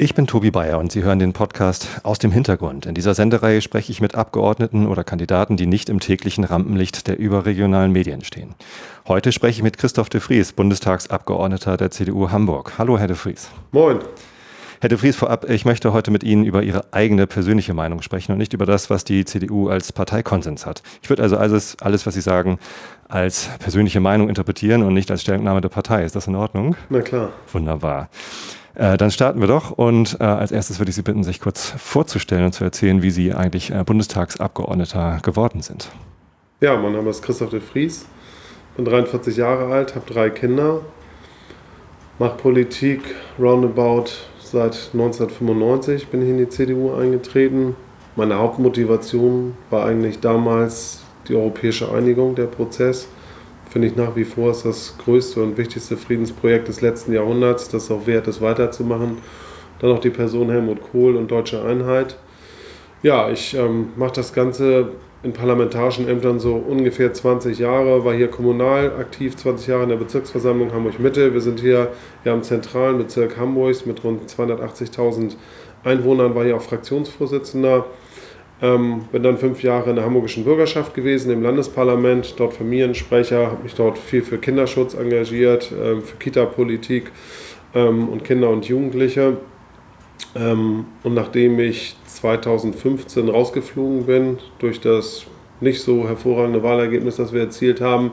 Ich bin Tobi Bayer und Sie hören den Podcast aus dem Hintergrund. In dieser Sendereihe spreche ich mit Abgeordneten oder Kandidaten, die nicht im täglichen Rampenlicht der überregionalen Medien stehen. Heute spreche ich mit Christoph de Vries, Bundestagsabgeordneter der CDU Hamburg. Hallo, Herr de Vries. Moin. Herr de Vries, vorab, ich möchte heute mit Ihnen über Ihre eigene persönliche Meinung sprechen und nicht über das, was die CDU als Parteikonsens hat. Ich würde also alles, alles, was Sie sagen, als persönliche Meinung interpretieren und nicht als Stellungnahme der Partei. Ist das in Ordnung? Na klar. Wunderbar. Äh, dann starten wir doch und äh, als erstes würde ich Sie bitten, sich kurz vorzustellen und zu erzählen, wie Sie eigentlich äh, Bundestagsabgeordneter geworden sind. Ja, mein Name ist Christoph de Vries, bin 43 Jahre alt, habe drei Kinder, mache Politik roundabout seit 1995, bin ich in die CDU eingetreten. Meine Hauptmotivation war eigentlich damals die europäische Einigung, der Prozess finde ich nach wie vor ist das größte und wichtigste Friedensprojekt des letzten Jahrhunderts, das auch wert ist, weiterzumachen. Dann noch die Person Helmut Kohl und Deutsche Einheit. Ja, ich ähm, mache das Ganze in parlamentarischen Ämtern so ungefähr 20 Jahre, war hier kommunal aktiv, 20 Jahre in der Bezirksversammlung Hamburg-Mitte. Wir sind hier ja im zentralen Bezirk Hamburgs mit rund 280.000 Einwohnern, war hier auch Fraktionsvorsitzender ähm, bin dann fünf Jahre in der hamburgischen Bürgerschaft gewesen, im Landesparlament, dort Familiensprecher, habe mich dort viel für Kinderschutz engagiert, ähm, für Kita-Politik ähm, und Kinder und Jugendliche. Ähm, und nachdem ich 2015 rausgeflogen bin, durch das nicht so hervorragende Wahlergebnis, das wir erzielt haben.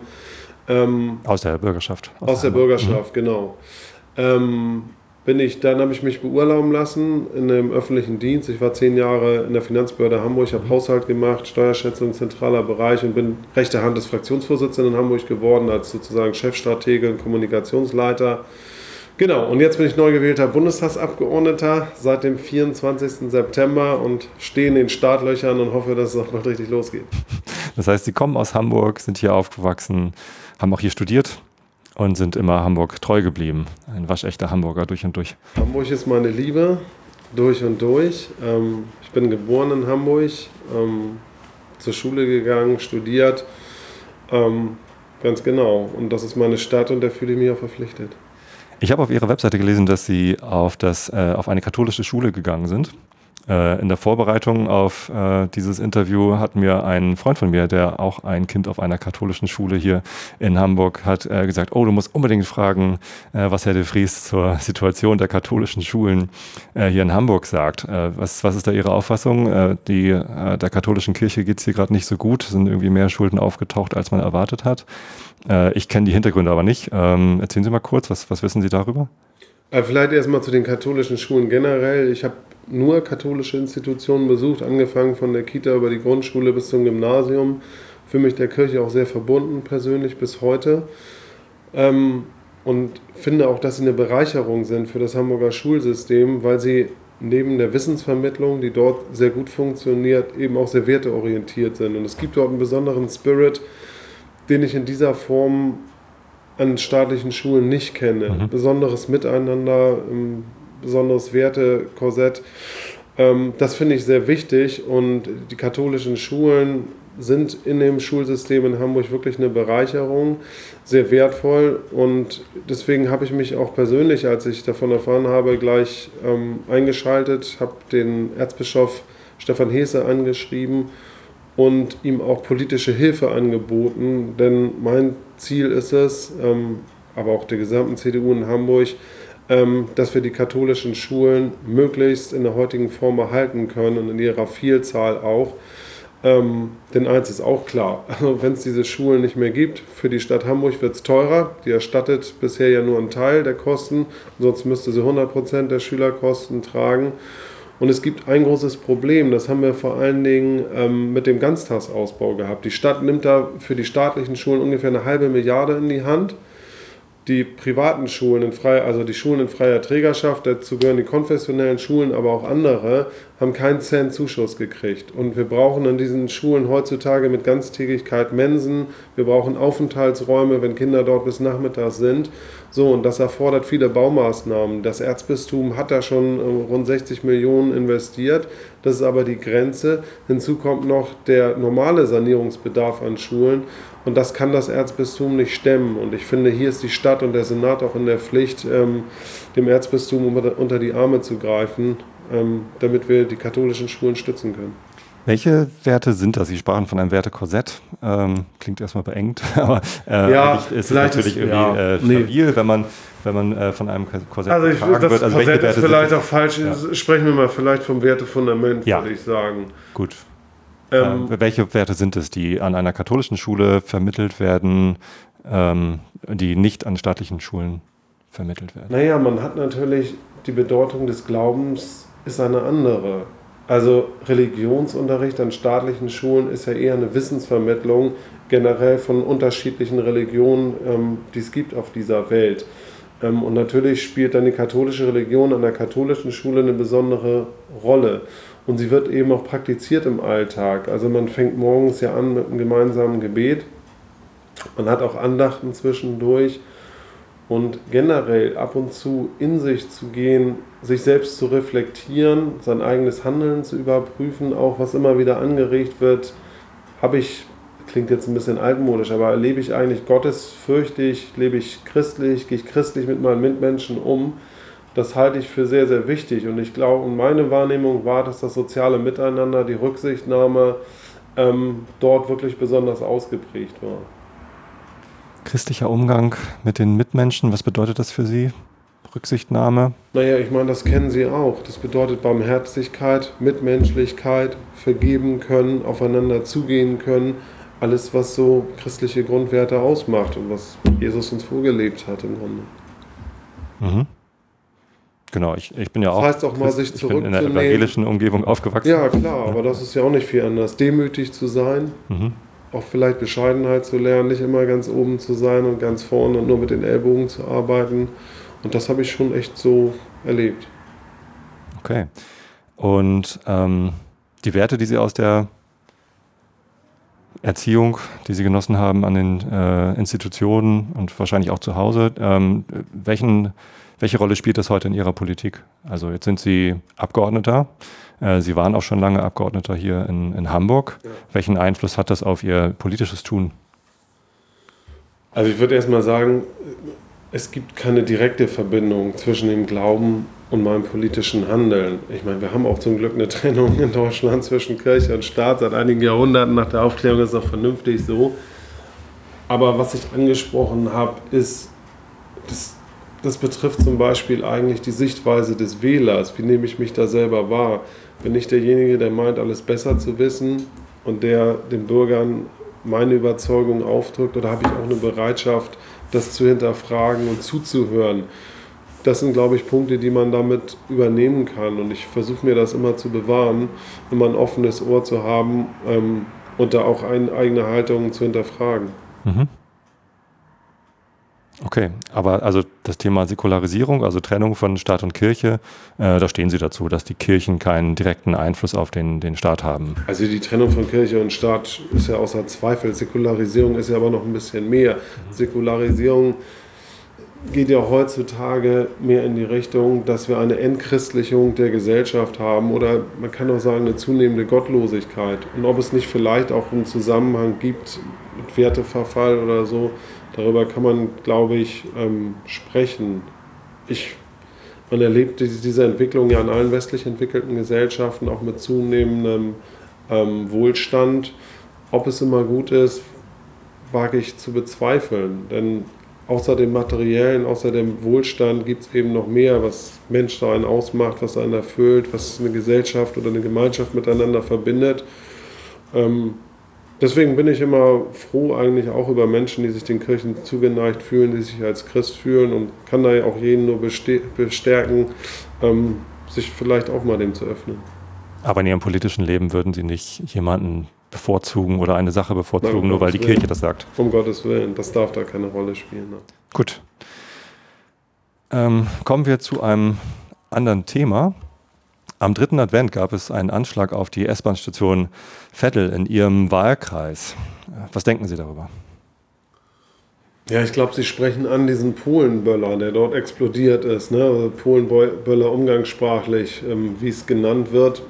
Ähm, aus der Bürgerschaft. Aus, aus der Bürgerschaft, mhm. genau ähm, bin ich, dann habe ich mich beurlauben lassen in einem öffentlichen Dienst. Ich war zehn Jahre in der Finanzbehörde Hamburg, habe Haushalt gemacht, Steuerschätzung, zentraler Bereich und bin rechte Hand des Fraktionsvorsitzenden in Hamburg geworden, als sozusagen Chefstratege und Kommunikationsleiter. Genau, und jetzt bin ich neu gewählter Bundestagsabgeordneter seit dem 24. September und stehe in den Startlöchern und hoffe, dass es auch bald richtig losgeht. Das heißt, Sie kommen aus Hamburg, sind hier aufgewachsen, haben auch hier studiert? Und sind immer Hamburg treu geblieben. Ein waschechter Hamburger durch und durch. Hamburg ist meine Liebe, durch und durch. Ähm, ich bin geboren in Hamburg, ähm, zur Schule gegangen, studiert. Ähm, ganz genau. Und das ist meine Stadt und da fühle ich mich auch verpflichtet. Ich habe auf Ihrer Webseite gelesen, dass Sie auf, das, äh, auf eine katholische Schule gegangen sind. Äh, in der Vorbereitung auf äh, dieses Interview hat mir ein Freund von mir, der auch ein Kind auf einer katholischen Schule hier in Hamburg hat, äh, gesagt, oh, du musst unbedingt fragen, äh, was Herr de Vries zur Situation der katholischen Schulen äh, hier in Hamburg sagt. Äh, was, was ist da Ihre Auffassung? die, der katholischen Kirche geht es hier gerade nicht so gut, sind irgendwie mehr Schulden aufgetaucht, als man erwartet hat. ich kenne die Hintergründe aber nicht. Ähm, erzählen Sie mal kurz, was, was wissen Sie darüber? Vielleicht erstmal zu den katholischen Schulen generell. Ich habe nur katholische Institutionen besucht, angefangen von der Kita über die Grundschule bis zum Gymnasium. Für mich der Kirche auch sehr verbunden persönlich bis heute. Ähm, und finde auch, dass sie eine Bereicherung sind für das Hamburger Schulsystem, weil sie neben der Wissensvermittlung, die dort sehr gut funktioniert, eben auch sehr werteorientiert sind. Und es gibt dort einen besonderen Spirit, den ich in dieser Form an staatlichen Schulen nicht kenne. Mhm. Besonderes Miteinander, besonderes Wertekorsett. Ähm, das finde ich sehr wichtig und die katholischen Schulen sind in dem Schulsystem in Hamburg wirklich eine Bereicherung, sehr wertvoll und deswegen habe ich mich auch persönlich, als ich davon erfahren habe, gleich ähm, eingeschaltet, habe den Erzbischof Stefan Hese angeschrieben und ihm auch politische Hilfe angeboten, denn mein Ziel ist es, ähm, aber auch der gesamten CDU in Hamburg, ähm, dass wir die katholischen Schulen möglichst in der heutigen Form erhalten können und in ihrer Vielzahl auch. Ähm, denn eins ist auch klar, also wenn es diese Schulen nicht mehr gibt, für die Stadt Hamburg wird es teurer. Die erstattet bisher ja nur einen Teil der Kosten, sonst müsste sie 100% der Schülerkosten tragen. Und es gibt ein großes Problem, das haben wir vor allen Dingen ähm, mit dem Ganztagsausbau gehabt. Die Stadt nimmt da für die staatlichen Schulen ungefähr eine halbe Milliarde in die Hand die privaten Schulen, in frei, also die Schulen in freier Trägerschaft, dazu gehören die konfessionellen Schulen, aber auch andere, haben keinen Cent Zuschuss gekriegt. Und wir brauchen an diesen Schulen heutzutage mit Ganztägigkeit Mensen, wir brauchen Aufenthaltsräume, wenn Kinder dort bis nachmittags sind. So, und das erfordert viele Baumaßnahmen. Das Erzbistum hat da schon äh, rund 60 Millionen investiert. Das ist aber die Grenze. Hinzu kommt noch der normale Sanierungsbedarf an Schulen. Und das kann das Erzbistum nicht stemmen. Und ich finde, hier ist die Stadt und der Senat auch in der Pflicht, ähm, dem Erzbistum unter die Arme zu greifen, ähm, damit wir die katholischen Schulen stützen können. Welche Werte sind das? Sie sprachen von einem Wertekorsett. Ähm, klingt erstmal beengt, aber äh, ja, ist natürlich ist, irgendwie ja, äh, stabil, nee. wenn man, wenn man äh, von einem Korsett also ich, das wird. Also Korsett ist vielleicht auch falsch. Ja. Sprechen wir mal vielleicht vom Wertefundament, ja. würde ich sagen. Gut. Ähm, äh, welche Werte sind es, die an einer katholischen Schule vermittelt werden, ähm, die nicht an staatlichen Schulen vermittelt werden? Naja, man hat natürlich die Bedeutung des Glaubens ist eine andere. Also Religionsunterricht an staatlichen Schulen ist ja eher eine Wissensvermittlung generell von unterschiedlichen Religionen, ähm, die es gibt auf dieser Welt. Ähm, und natürlich spielt dann die katholische Religion an der katholischen Schule eine besondere Rolle. Und sie wird eben auch praktiziert im Alltag. Also man fängt morgens ja an mit einem gemeinsamen Gebet. Man hat auch Andachten zwischendurch. Und generell ab und zu in sich zu gehen, sich selbst zu reflektieren, sein eigenes Handeln zu überprüfen, auch was immer wieder angeregt wird, habe ich, klingt jetzt ein bisschen altmodisch, aber lebe ich eigentlich gottesfürchtig, lebe ich christlich, gehe ich christlich mit meinen Mitmenschen um, das halte ich für sehr, sehr wichtig. Und ich glaube, und meine Wahrnehmung war, dass das soziale Miteinander, die Rücksichtnahme ähm, dort wirklich besonders ausgeprägt war. Christlicher Umgang mit den Mitmenschen, was bedeutet das für Sie? Rücksichtnahme? Naja, ich meine, das kennen Sie auch. Das bedeutet Barmherzigkeit, Mitmenschlichkeit, vergeben können, aufeinander zugehen können. Alles, was so christliche Grundwerte ausmacht und was Jesus uns vorgelebt hat im Grunde. Mhm. Genau, ich, ich bin ja auch, das heißt auch mal, sich ich bin in einer evangelischen Umgebung aufgewachsen. Ja, klar, aber das ist ja auch nicht viel anders. Demütig zu sein, mhm. Auch vielleicht Bescheidenheit zu lernen, nicht immer ganz oben zu sein und ganz vorne und nur mit den Ellbogen zu arbeiten und das habe ich schon echt so erlebt. Okay. Und ähm, die Werte, die Sie aus der Erziehung, die Sie genossen haben an den äh, Institutionen und wahrscheinlich auch zu Hause, ähm, welchen, welche Rolle spielt das heute in Ihrer Politik? Also jetzt sind Sie Abgeordneter. Äh, Sie waren auch schon lange Abgeordneter hier in, in Hamburg. Ja. Welchen Einfluss hat das auf Ihr politisches Tun? Also ich würde erst mal sagen, es gibt keine direkte Verbindung zwischen dem Glauben und meinem politischen Handeln. Ich meine, wir haben auch zum Glück eine Trennung in Deutschland zwischen Kirche und Staat seit einigen Jahrhunderten. Nach der Aufklärung ist es auch vernünftig so. Aber was ich angesprochen habe, ist, das, das betrifft zum Beispiel eigentlich die Sichtweise des Wählers. Wie nehme ich mich da selber wahr? Bin ich derjenige, der meint, alles besser zu wissen und der den Bürgern meine Überzeugung aufdrückt? Oder habe ich auch eine Bereitschaft, das zu hinterfragen und zuzuhören. Das sind, glaube ich, Punkte, die man damit übernehmen kann. Und ich versuche mir das immer zu bewahren, immer ein offenes Ohr zu haben ähm, und da auch eine eigene Haltung zu hinterfragen. Mhm. Okay, aber also das Thema Säkularisierung, also Trennung von Staat und Kirche, äh, da stehen Sie dazu, dass die Kirchen keinen direkten Einfluss auf den, den Staat haben. Also die Trennung von Kirche und Staat ist ja außer Zweifel. Säkularisierung ist ja aber noch ein bisschen mehr. Säkularisierung geht ja heutzutage mehr in die Richtung, dass wir eine Entchristlichung der Gesellschaft haben oder man kann auch sagen eine zunehmende Gottlosigkeit. Und ob es nicht vielleicht auch einen Zusammenhang gibt mit Werteverfall oder so, darüber kann man, glaube ich, ähm, sprechen. Ich, man erlebt diese Entwicklung ja in allen westlich entwickelten Gesellschaften, auch mit zunehmendem ähm, Wohlstand. Ob es immer gut ist, wage ich zu bezweifeln. Denn außer dem Materiellen, außer dem Wohlstand gibt es eben noch mehr, was Mensch einen ausmacht, was einen erfüllt, was eine Gesellschaft oder eine Gemeinschaft miteinander verbindet. Ähm, Deswegen bin ich immer froh eigentlich auch über Menschen, die sich den Kirchen zugeneigt fühlen, die sich als Christ fühlen und kann da auch jeden nur bestärken, ähm, sich vielleicht auch mal dem zu öffnen. Aber in Ihrem politischen Leben würden Sie nicht jemanden bevorzugen oder eine Sache bevorzugen, Nein, nur weil die Willen. Kirche das sagt? Um Gottes Willen, das darf da keine Rolle spielen. Ne? Gut. Ähm, kommen wir zu einem anderen Thema. Am dritten Advent gab es einen Anschlag auf die S-Bahn-Station Vettel in Ihrem Wahlkreis. Was denken Sie darüber? Ja, ich glaube, Sie sprechen an diesen Polenböller, der dort explodiert ist. Ne? Also Polenböller umgangssprachlich, ähm, wie es genannt wird.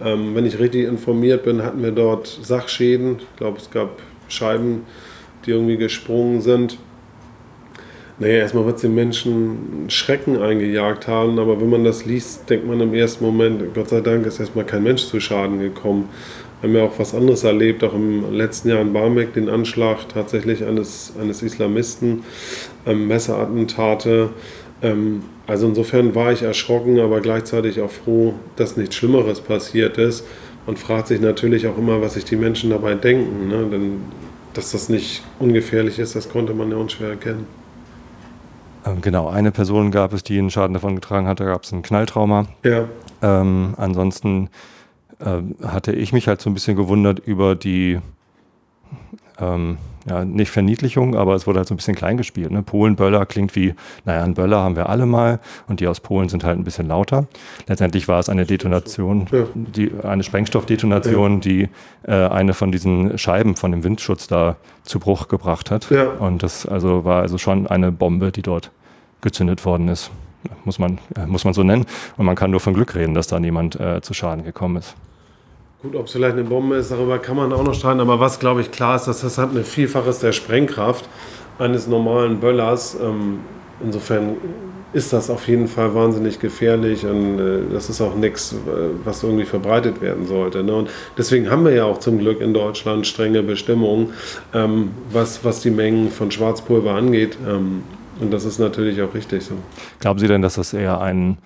Ähm, wenn ich richtig informiert bin, hatten wir dort Sachschäden. Ich glaube, es gab Scheiben, die irgendwie gesprungen sind. Naja, erstmal wird es den Menschen Schrecken eingejagt haben, aber wenn man das liest, denkt man im ersten Moment, Gott sei Dank ist erstmal kein Mensch zu Schaden gekommen. Wir haben ja auch was anderes erlebt, auch im letzten Jahr in Barmbek, den Anschlag tatsächlich eines, eines Islamisten, ähm, Messerattentate. Ähm, also insofern war ich erschrocken, aber gleichzeitig auch froh, dass nichts Schlimmeres passiert ist. Man fragt sich natürlich auch immer, was sich die Menschen dabei denken. Ne? Denn dass das nicht ungefährlich ist, das konnte man ja unschwer erkennen. Ähm, genau, eine Person gab es, die einen Schaden davon getragen hat, da gab es ein Knalltrauma. Ja. Ähm, ansonsten äh, hatte ich mich halt so ein bisschen gewundert über die, ähm, ja, nicht Verniedlichung, aber es wurde halt so ein bisschen klein gespielt. Ne? Polen-Böller klingt wie, naja, ein Böller haben wir alle mal und die aus Polen sind halt ein bisschen lauter. Letztendlich war es eine Detonation, ja. die, eine Sprengstoffdetonation, ja. die äh, eine von diesen Scheiben von dem Windschutz da zu Bruch gebracht hat. Ja. Und das also war also schon eine Bombe, die dort gezündet worden ist. Muss man, äh, muss man so nennen. Und man kann nur von Glück reden, dass da niemand äh, zu Schaden gekommen ist. Gut, ob es vielleicht eine Bombe ist, darüber kann man auch noch streiten. Aber was, glaube ich, klar ist, dass das hat eine Vielfaches der Sprengkraft eines normalen Böllers. Ähm, insofern ist das auf jeden Fall wahnsinnig gefährlich und äh, das ist auch nichts, was irgendwie verbreitet werden sollte. Ne? Und deswegen haben wir ja auch zum Glück in Deutschland strenge Bestimmungen, ähm, was, was die Mengen von Schwarzpulver angeht. Ähm, und das ist natürlich auch richtig so. Glauben Sie denn, dass das eher ein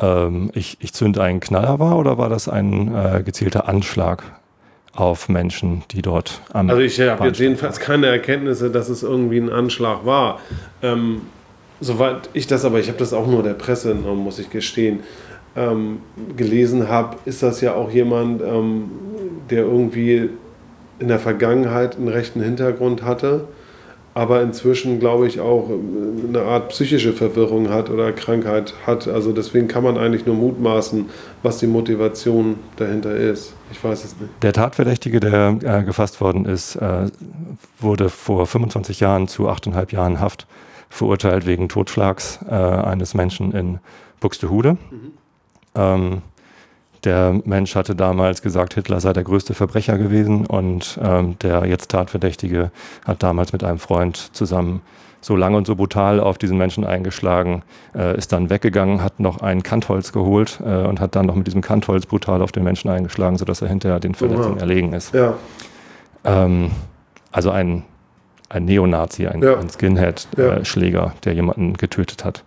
ähm, ich, ich zünde einen Knaller war oder war das ein äh, gezielter Anschlag auf Menschen, die dort am Also ich habe jetzt jedenfalls keine Erkenntnisse, dass es irgendwie ein Anschlag war. Ähm, soweit ich das, aber ich habe das auch nur der Presse entnommen, muss ich gestehen, ähm, gelesen habe, ist das ja auch jemand, ähm, der irgendwie in der Vergangenheit einen rechten Hintergrund hatte aber inzwischen, glaube ich, auch eine Art psychische Verwirrung hat oder Krankheit hat. Also deswegen kann man eigentlich nur mutmaßen, was die Motivation dahinter ist. Ich weiß es nicht. Der Tatverdächtige, der äh, gefasst worden ist, äh, wurde vor 25 Jahren zu 8,5 Jahren Haft verurteilt wegen Totschlags äh, eines Menschen in Buxtehude. Mhm. Ähm, der Mensch hatte damals gesagt, Hitler sei der größte Verbrecher gewesen und ähm, der jetzt Tatverdächtige hat damals mit einem Freund zusammen so lange und so brutal auf diesen Menschen eingeschlagen, äh, ist dann weggegangen, hat noch ein Kantholz geholt äh, und hat dann noch mit diesem Kantholz brutal auf den Menschen eingeschlagen, sodass er hinterher den Verletzungen erlegen ist. Ja. Ähm, also ein, ein Neonazi, ein, ja. ein Skinhead-Schläger, ja. äh, der jemanden getötet hat.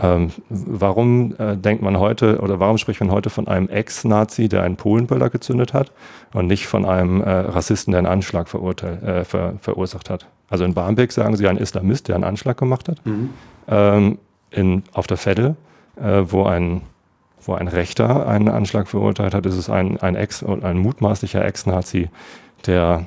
Ähm, warum äh, denkt man heute oder warum spricht man heute von einem Ex-Nazi, der einen Polenböller gezündet hat und nicht von einem äh, Rassisten, der einen Anschlag äh, ver verursacht hat? Also in Barmbek sagen sie ein Islamist, der einen Anschlag gemacht hat. Mhm. Ähm, in, auf der Veddel, äh, wo ein wo ein Rechter einen Anschlag verurteilt hat, ist es ein, ein, Ex, ein mutmaßlicher Ex-Nazi, der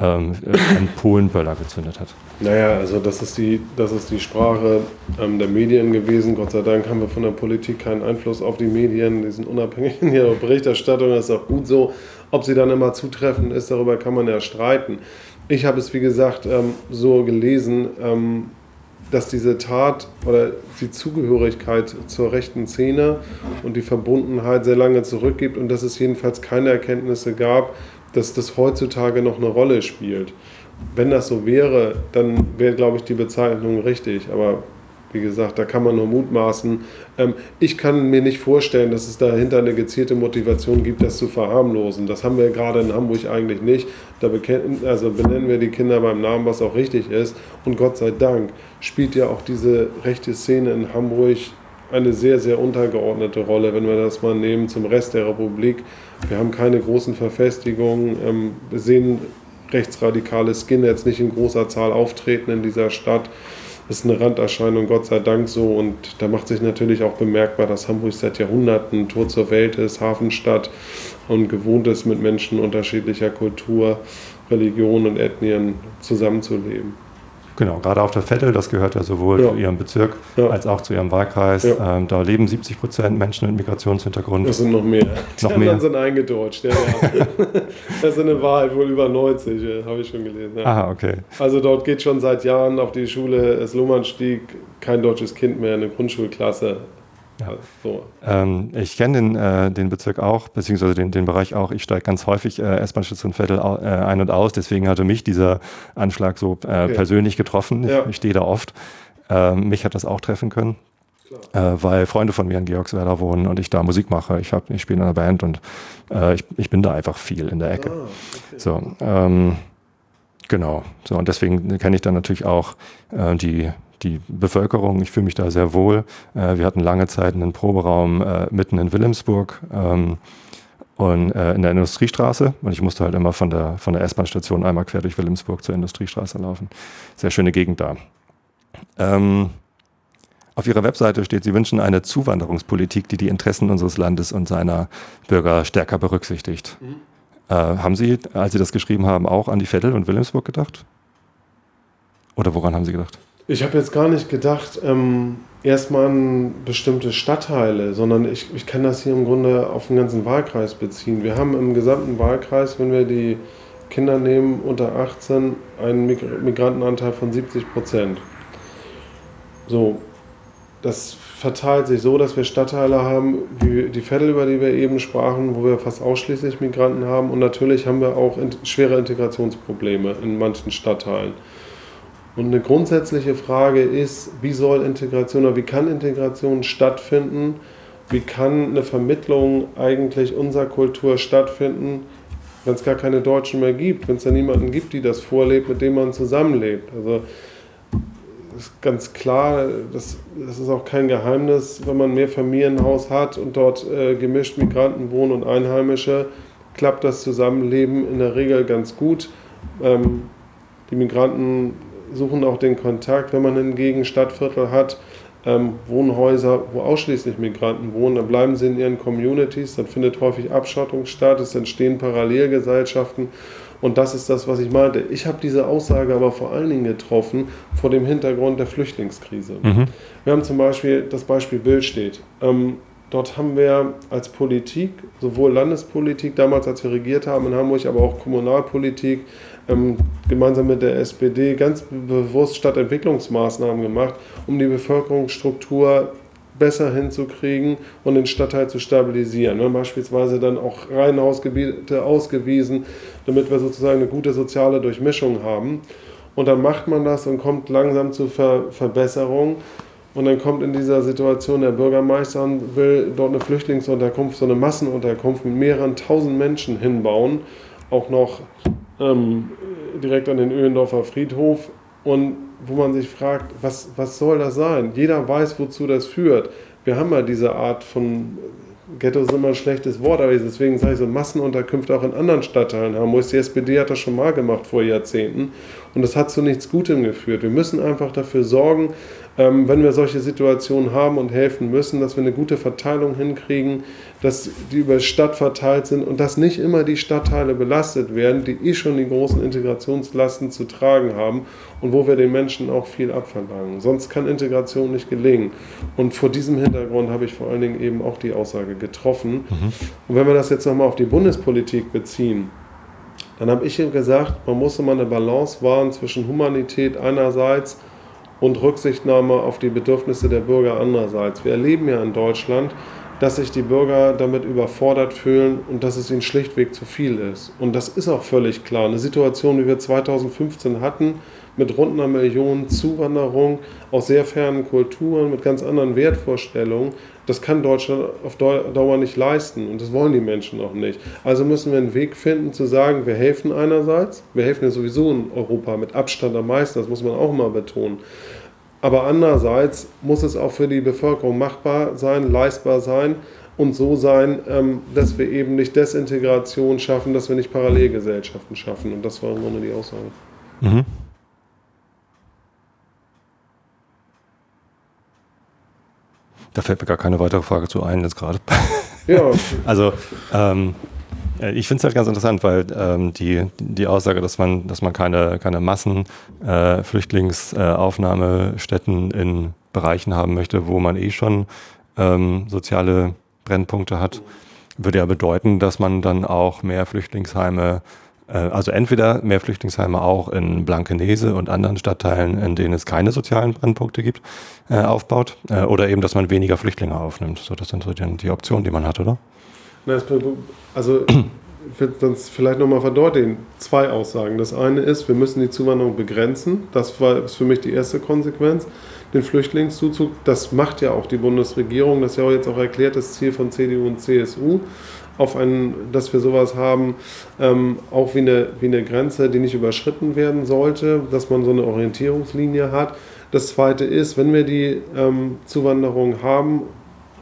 ähm, einen Polenböller gezündet hat. Naja, also das ist die, das ist die Sprache ähm, der Medien gewesen. Gott sei Dank haben wir von der Politik keinen Einfluss auf die Medien. Die sind unabhängig in ihrer Berichterstattung. Das ist auch gut so. Ob sie dann immer zutreffend ist, darüber kann man ja streiten. Ich habe es, wie gesagt, ähm, so gelesen, ähm, dass diese Tat oder die Zugehörigkeit zur rechten Szene und die Verbundenheit sehr lange zurückgibt und dass es jedenfalls keine Erkenntnisse gab, dass das heutzutage noch eine Rolle spielt. Wenn das so wäre, dann wäre, glaube ich, die Bezeichnung richtig. Aber wie gesagt, da kann man nur mutmaßen. Ähm, ich kann mir nicht vorstellen, dass es dahinter eine gezielte Motivation gibt, das zu verharmlosen. Das haben wir gerade in Hamburg eigentlich nicht. Da also benennen wir die Kinder beim Namen, was auch richtig ist. Und Gott sei Dank spielt ja auch diese rechte Szene in Hamburg eine sehr, sehr untergeordnete Rolle, wenn wir das mal nehmen zum Rest der Republik. Wir haben keine großen Verfestigungen. Ähm, sehen rechtsradikale Skinheads nicht in großer Zahl auftreten in dieser Stadt. Das ist eine Randerscheinung, Gott sei Dank so. Und da macht sich natürlich auch bemerkbar, dass Hamburg seit Jahrhunderten Tor zur Welt ist, Hafenstadt und gewohnt ist, mit Menschen unterschiedlicher Kultur, Religion und Ethnien zusammenzuleben. Genau, gerade auf der Vettel, das gehört ja sowohl ja. zu ihrem Bezirk ja. als auch zu ihrem Wahlkreis. Ja. Ähm, da leben 70 Prozent Menschen mit Migrationshintergrund. Das sind noch mehr. Die noch mehr. sind eingedeutscht. Ja, das ist eine Wahrheit wohl über 90, habe ich schon gelesen. Aha, okay. Also dort geht schon seit Jahren auf die Schule Slomanstieg kein deutsches Kind mehr in eine Grundschulklasse. Ja. So. Ähm, ich kenne den, äh, den Bezirk auch, beziehungsweise den, den Bereich auch. Ich steige ganz häufig äh, S-Bahn-Station Vettel äh, ein und aus. Deswegen hatte mich dieser Anschlag so äh, okay. persönlich getroffen. Ich, ja. ich stehe da oft. Äh, mich hat das auch treffen können, äh, weil Freunde von mir in Georgswerda wohnen und ich da Musik mache. Ich, ich spiele in einer Band und äh, ich, ich bin da einfach viel in der Ecke. Ah, okay. So, ähm, genau. So, und deswegen kenne ich dann natürlich auch die, die Bevölkerung. Ich fühle mich da sehr wohl. Äh, wir hatten lange Zeit einen Proberaum äh, mitten in Wilhelmsburg. Ähm, und äh, in der Industriestraße. Und ich musste halt immer von der, von der S-Bahn-Station einmal quer durch Wilhelmsburg zur Industriestraße laufen. Sehr schöne Gegend da. Ähm, auf Ihrer Webseite steht, Sie wünschen eine Zuwanderungspolitik, die die Interessen unseres Landes und seiner Bürger stärker berücksichtigt. Mhm. Äh, haben Sie, als Sie das geschrieben haben, auch an die Vettel und Wilhelmsburg gedacht? Oder woran haben Sie gedacht? Ich habe jetzt gar nicht gedacht, ähm, erstmal an bestimmte Stadtteile, sondern ich, ich kann das hier im Grunde auf den ganzen Wahlkreis beziehen. Wir haben im gesamten Wahlkreis, wenn wir die Kinder nehmen unter 18, einen Migrantenanteil von 70 Prozent. So, das verteilt sich so, dass wir Stadtteile haben, wie die Vettel, über die wir eben sprachen, wo wir fast ausschließlich Migranten haben. Und natürlich haben wir auch schwere Integrationsprobleme in manchen Stadtteilen. Und eine grundsätzliche Frage ist, wie soll Integration oder wie kann Integration stattfinden? Wie kann eine Vermittlung eigentlich unserer Kultur stattfinden, wenn es gar keine Deutschen mehr gibt, wenn es da niemanden gibt, die das vorlebt, mit dem man zusammenlebt? Also ist ganz klar, das, das ist auch kein Geheimnis, wenn man mehr Familienhaus hat und dort äh, gemischt Migranten wohnen und Einheimische, klappt das Zusammenleben in der Regel ganz gut. Ähm, die Migranten suchen auch den Kontakt, wenn man hingegen Stadtviertel hat, ähm, Wohnhäuser, wo ausschließlich Migranten wohnen, dann bleiben sie in ihren Communities, dann findet häufig Abschottung statt, es entstehen Parallelgesellschaften und das ist das, was ich meinte. Ich habe diese Aussage aber vor allen Dingen getroffen vor dem Hintergrund der Flüchtlingskrise. Mhm. Wir haben zum Beispiel das Beispiel Billstedt. Ähm, dort haben wir als Politik, sowohl Landespolitik damals, als wir regiert haben in Hamburg, aber auch Kommunalpolitik, ähm, gemeinsam mit der SPD ganz bewusst Stadtentwicklungsmaßnahmen gemacht, um die Bevölkerungsstruktur besser hinzukriegen und den Stadtteil zu stabilisieren. Wir haben beispielsweise dann auch Reihenhausgebiete ausgewiesen, damit wir sozusagen eine gute soziale Durchmischung haben. Und dann macht man das und kommt langsam zu Ver Verbesserungen. Und dann kommt in dieser Situation der Bürgermeister und will dort eine Flüchtlingsunterkunft, so eine Massenunterkunft mit mehreren tausend Menschen hinbauen. Auch noch ähm, direkt an den Öhlendorfer Friedhof. Und wo man sich fragt, was, was soll das sein? Jeder weiß, wozu das führt. Wir haben ja diese Art von Ghetto ist immer ein schlechtes Wort, aber deswegen sage ich so Massenunterkünfte auch in anderen Stadtteilen haben. Die SPD hat das schon mal gemacht vor Jahrzehnten und das hat zu nichts Gutem geführt. Wir müssen einfach dafür sorgen, ähm, wenn wir solche Situationen haben und helfen müssen, dass wir eine gute Verteilung hinkriegen, dass die über Stadt verteilt sind und dass nicht immer die Stadtteile belastet werden, die eh schon die großen Integrationslasten zu tragen haben und wo wir den Menschen auch viel abverlangen. Sonst kann Integration nicht gelingen. Und vor diesem Hintergrund habe ich vor allen Dingen eben auch die Aussage getroffen. Mhm. Und wenn wir das jetzt nochmal auf die Bundespolitik beziehen, dann habe ich gesagt, man muss immer eine Balance wahren zwischen Humanität einerseits und Rücksichtnahme auf die Bedürfnisse der Bürger andererseits. Wir erleben ja in Deutschland, dass sich die Bürger damit überfordert fühlen und dass es ihnen schlichtweg zu viel ist. Und das ist auch völlig klar. Eine Situation, wie wir 2015 hatten, mit rund einer Million Zuwanderung aus sehr fernen Kulturen, mit ganz anderen Wertvorstellungen, das kann Deutschland auf Dauer nicht leisten und das wollen die Menschen auch nicht. Also müssen wir einen Weg finden zu sagen, wir helfen einerseits, wir helfen ja sowieso in Europa mit Abstand am meisten, das muss man auch mal betonen. Aber andererseits muss es auch für die Bevölkerung machbar sein, leistbar sein und so sein, ähm, dass wir eben nicht Desintegration schaffen, dass wir nicht Parallelgesellschaften schaffen. Und das war im Grunde die Aussage. Mhm. Da fällt mir gar keine weitere Frage zu ein jetzt gerade. Ja. also ähm, ich finde es halt ganz interessant, weil ähm, die, die Aussage, dass man, dass man keine, keine Massenflüchtlingsaufnahmestätten äh, in Bereichen haben möchte, wo man eh schon ähm, soziale Brennpunkte hat, würde ja bedeuten, dass man dann auch mehr Flüchtlingsheime äh, also entweder mehr Flüchtlingsheime auch in Blankenese und anderen Stadtteilen, in denen es keine sozialen Brennpunkte gibt, äh, aufbaut, äh, oder eben, dass man weniger Flüchtlinge aufnimmt. So, das sind so die, die Optionen, die man hat, oder? Also ich will das vielleicht nochmal verdeutlichen, zwei Aussagen. Das eine ist, wir müssen die Zuwanderung begrenzen. Das war ist für mich die erste Konsequenz. Den Flüchtlingszuzug, das macht ja auch die Bundesregierung. Das ist ja auch jetzt auch erklärt, das Ziel von CDU und CSU, auf einen, dass wir sowas haben, ähm, auch wie eine, wie eine Grenze, die nicht überschritten werden sollte, dass man so eine Orientierungslinie hat. Das zweite ist, wenn wir die ähm, Zuwanderung haben,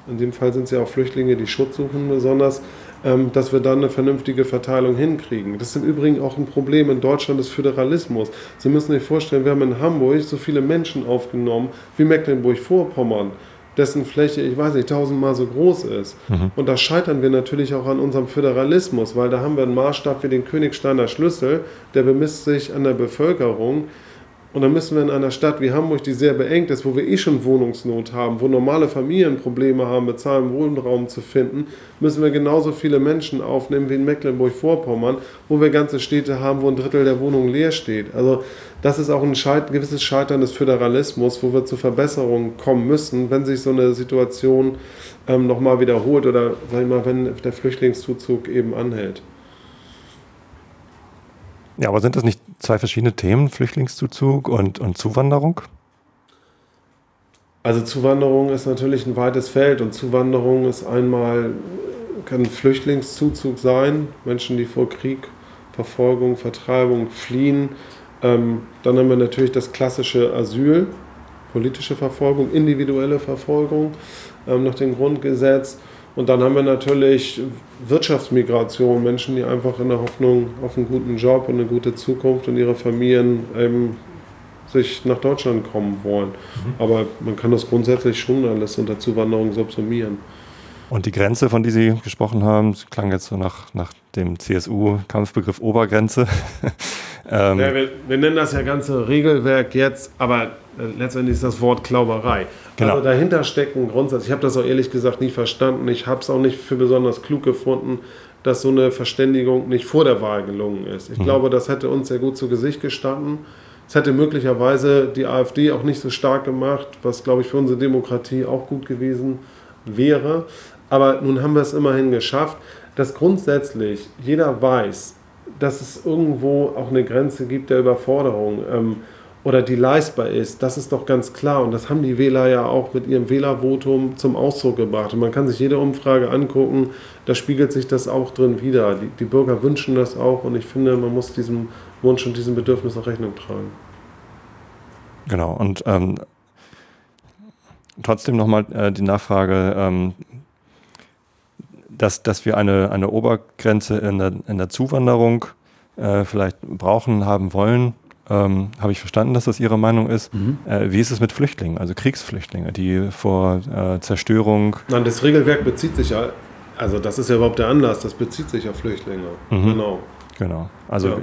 in dem Fall sind es ja auch Flüchtlinge, die Schutz suchen besonders, ähm, dass wir dann eine vernünftige Verteilung hinkriegen. Das ist im Übrigen auch ein Problem in Deutschland des Föderalismus. Sie müssen sich vorstellen, wir haben in Hamburg so viele Menschen aufgenommen wie Mecklenburg-Vorpommern dessen Fläche, ich weiß nicht, tausendmal so groß ist. Mhm. Und da scheitern wir natürlich auch an unserem Föderalismus, weil da haben wir einen Maßstab wie den Königsteiner Schlüssel, der bemisst sich an der Bevölkerung. Und dann müssen wir in einer Stadt wie Hamburg, die sehr beengt ist, wo wir eh schon Wohnungsnot haben, wo normale Familien Probleme haben, bezahlten Wohnraum zu finden, müssen wir genauso viele Menschen aufnehmen wie in Mecklenburg-Vorpommern, wo wir ganze Städte haben, wo ein Drittel der Wohnungen leer steht. Also das ist auch ein, ein gewisses Scheitern des Föderalismus, wo wir zu Verbesserungen kommen müssen, wenn sich so eine Situation ähm, nochmal wiederholt oder sag ich mal, wenn der Flüchtlingszuzug eben anhält. Ja, aber sind das nicht zwei verschiedene Themen, Flüchtlingszuzug und, und Zuwanderung? Also Zuwanderung ist natürlich ein weites Feld und Zuwanderung ist einmal, kann Flüchtlingszuzug sein, Menschen, die vor Krieg, Verfolgung, Vertreibung fliehen. Ähm, dann haben wir natürlich das klassische Asyl, politische Verfolgung, individuelle Verfolgung ähm, nach dem Grundgesetz. Und dann haben wir natürlich Wirtschaftsmigration, Menschen, die einfach in der Hoffnung auf einen guten Job und eine gute Zukunft und ihre Familien eben sich nach Deutschland kommen wollen. Mhm. Aber man kann das grundsätzlich schon alles unter Zuwanderung subsumieren. Und die Grenze, von der Sie gesprochen haben, klang jetzt so nach, nach dem CSU-Kampfbegriff Obergrenze. ähm ja, wir, wir, nennen das ja ganze Regelwerk jetzt, aber letztendlich ist das Wort Klauberei. Genau. Also dahinter steckt ein Grundsatz. Ich habe das auch ehrlich gesagt nie verstanden. Ich habe es auch nicht für besonders klug gefunden, dass so eine Verständigung nicht vor der Wahl gelungen ist. Ich mhm. glaube, das hätte uns sehr gut zu Gesicht gestanden. Es hätte möglicherweise die AfD auch nicht so stark gemacht, was, glaube ich, für unsere Demokratie auch gut gewesen wäre. Aber nun haben wir es immerhin geschafft, dass grundsätzlich jeder weiß, dass es irgendwo auch eine Grenze gibt der Überforderung. Ähm, oder die leistbar ist, das ist doch ganz klar. Und das haben die Wähler ja auch mit ihrem Wählervotum zum Ausdruck gebracht. Und man kann sich jede Umfrage angucken, da spiegelt sich das auch drin wieder. Die, die Bürger wünschen das auch und ich finde, man muss diesem Wunsch und diesem Bedürfnis auch Rechnung tragen. Genau, und ähm, trotzdem nochmal äh, die Nachfrage, ähm, dass, dass wir eine, eine Obergrenze in der, in der Zuwanderung äh, vielleicht brauchen, haben wollen ähm, Habe ich verstanden, dass das Ihre Meinung ist. Mhm. Äh, wie ist es mit Flüchtlingen, also Kriegsflüchtlinge, die vor äh, Zerstörung. Nein, das Regelwerk bezieht sich ja, also das ist ja überhaupt der Anlass, das bezieht sich auf Flüchtlinge. Mhm. Genau. Genau. Also ja.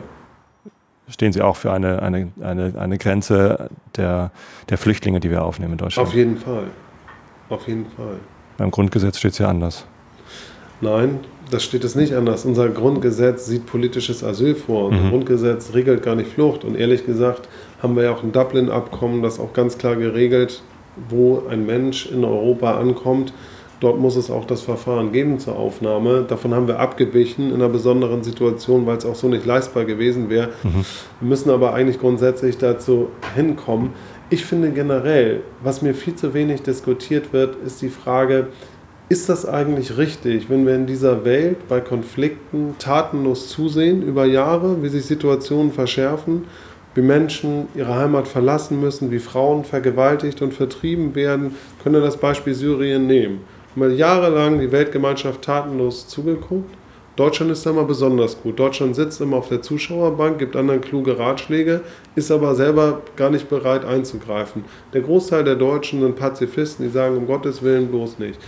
stehen Sie auch für eine, eine, eine, eine Grenze der, der Flüchtlinge, die wir aufnehmen in Deutschland? Auf jeden Fall. Auf jeden Fall. Beim Grundgesetz steht es ja anders. Nein, das steht es nicht anders. Unser Grundgesetz sieht politisches Asyl vor. Unser mhm. Grundgesetz regelt gar nicht Flucht. Und ehrlich gesagt haben wir ja auch ein Dublin-Abkommen, das auch ganz klar geregelt, wo ein Mensch in Europa ankommt. Dort muss es auch das Verfahren geben zur Aufnahme. Davon haben wir abgewichen in einer besonderen Situation, weil es auch so nicht leistbar gewesen wäre. Mhm. Wir müssen aber eigentlich grundsätzlich dazu hinkommen. Ich finde generell, was mir viel zu wenig diskutiert wird, ist die Frage, ist das eigentlich richtig, wenn wir in dieser Welt bei Konflikten tatenlos zusehen über Jahre, wie sich Situationen verschärfen, wie Menschen ihre Heimat verlassen müssen, wie Frauen vergewaltigt und vertrieben werden? Können wir das Beispiel Syrien nehmen? Haben wir jahrelang die Weltgemeinschaft tatenlos zugeguckt. Deutschland ist da mal besonders gut. Deutschland sitzt immer auf der Zuschauerbank, gibt anderen kluge Ratschläge, ist aber selber gar nicht bereit einzugreifen. Der Großteil der Deutschen sind Pazifisten, die sagen, um Gottes Willen bloß nicht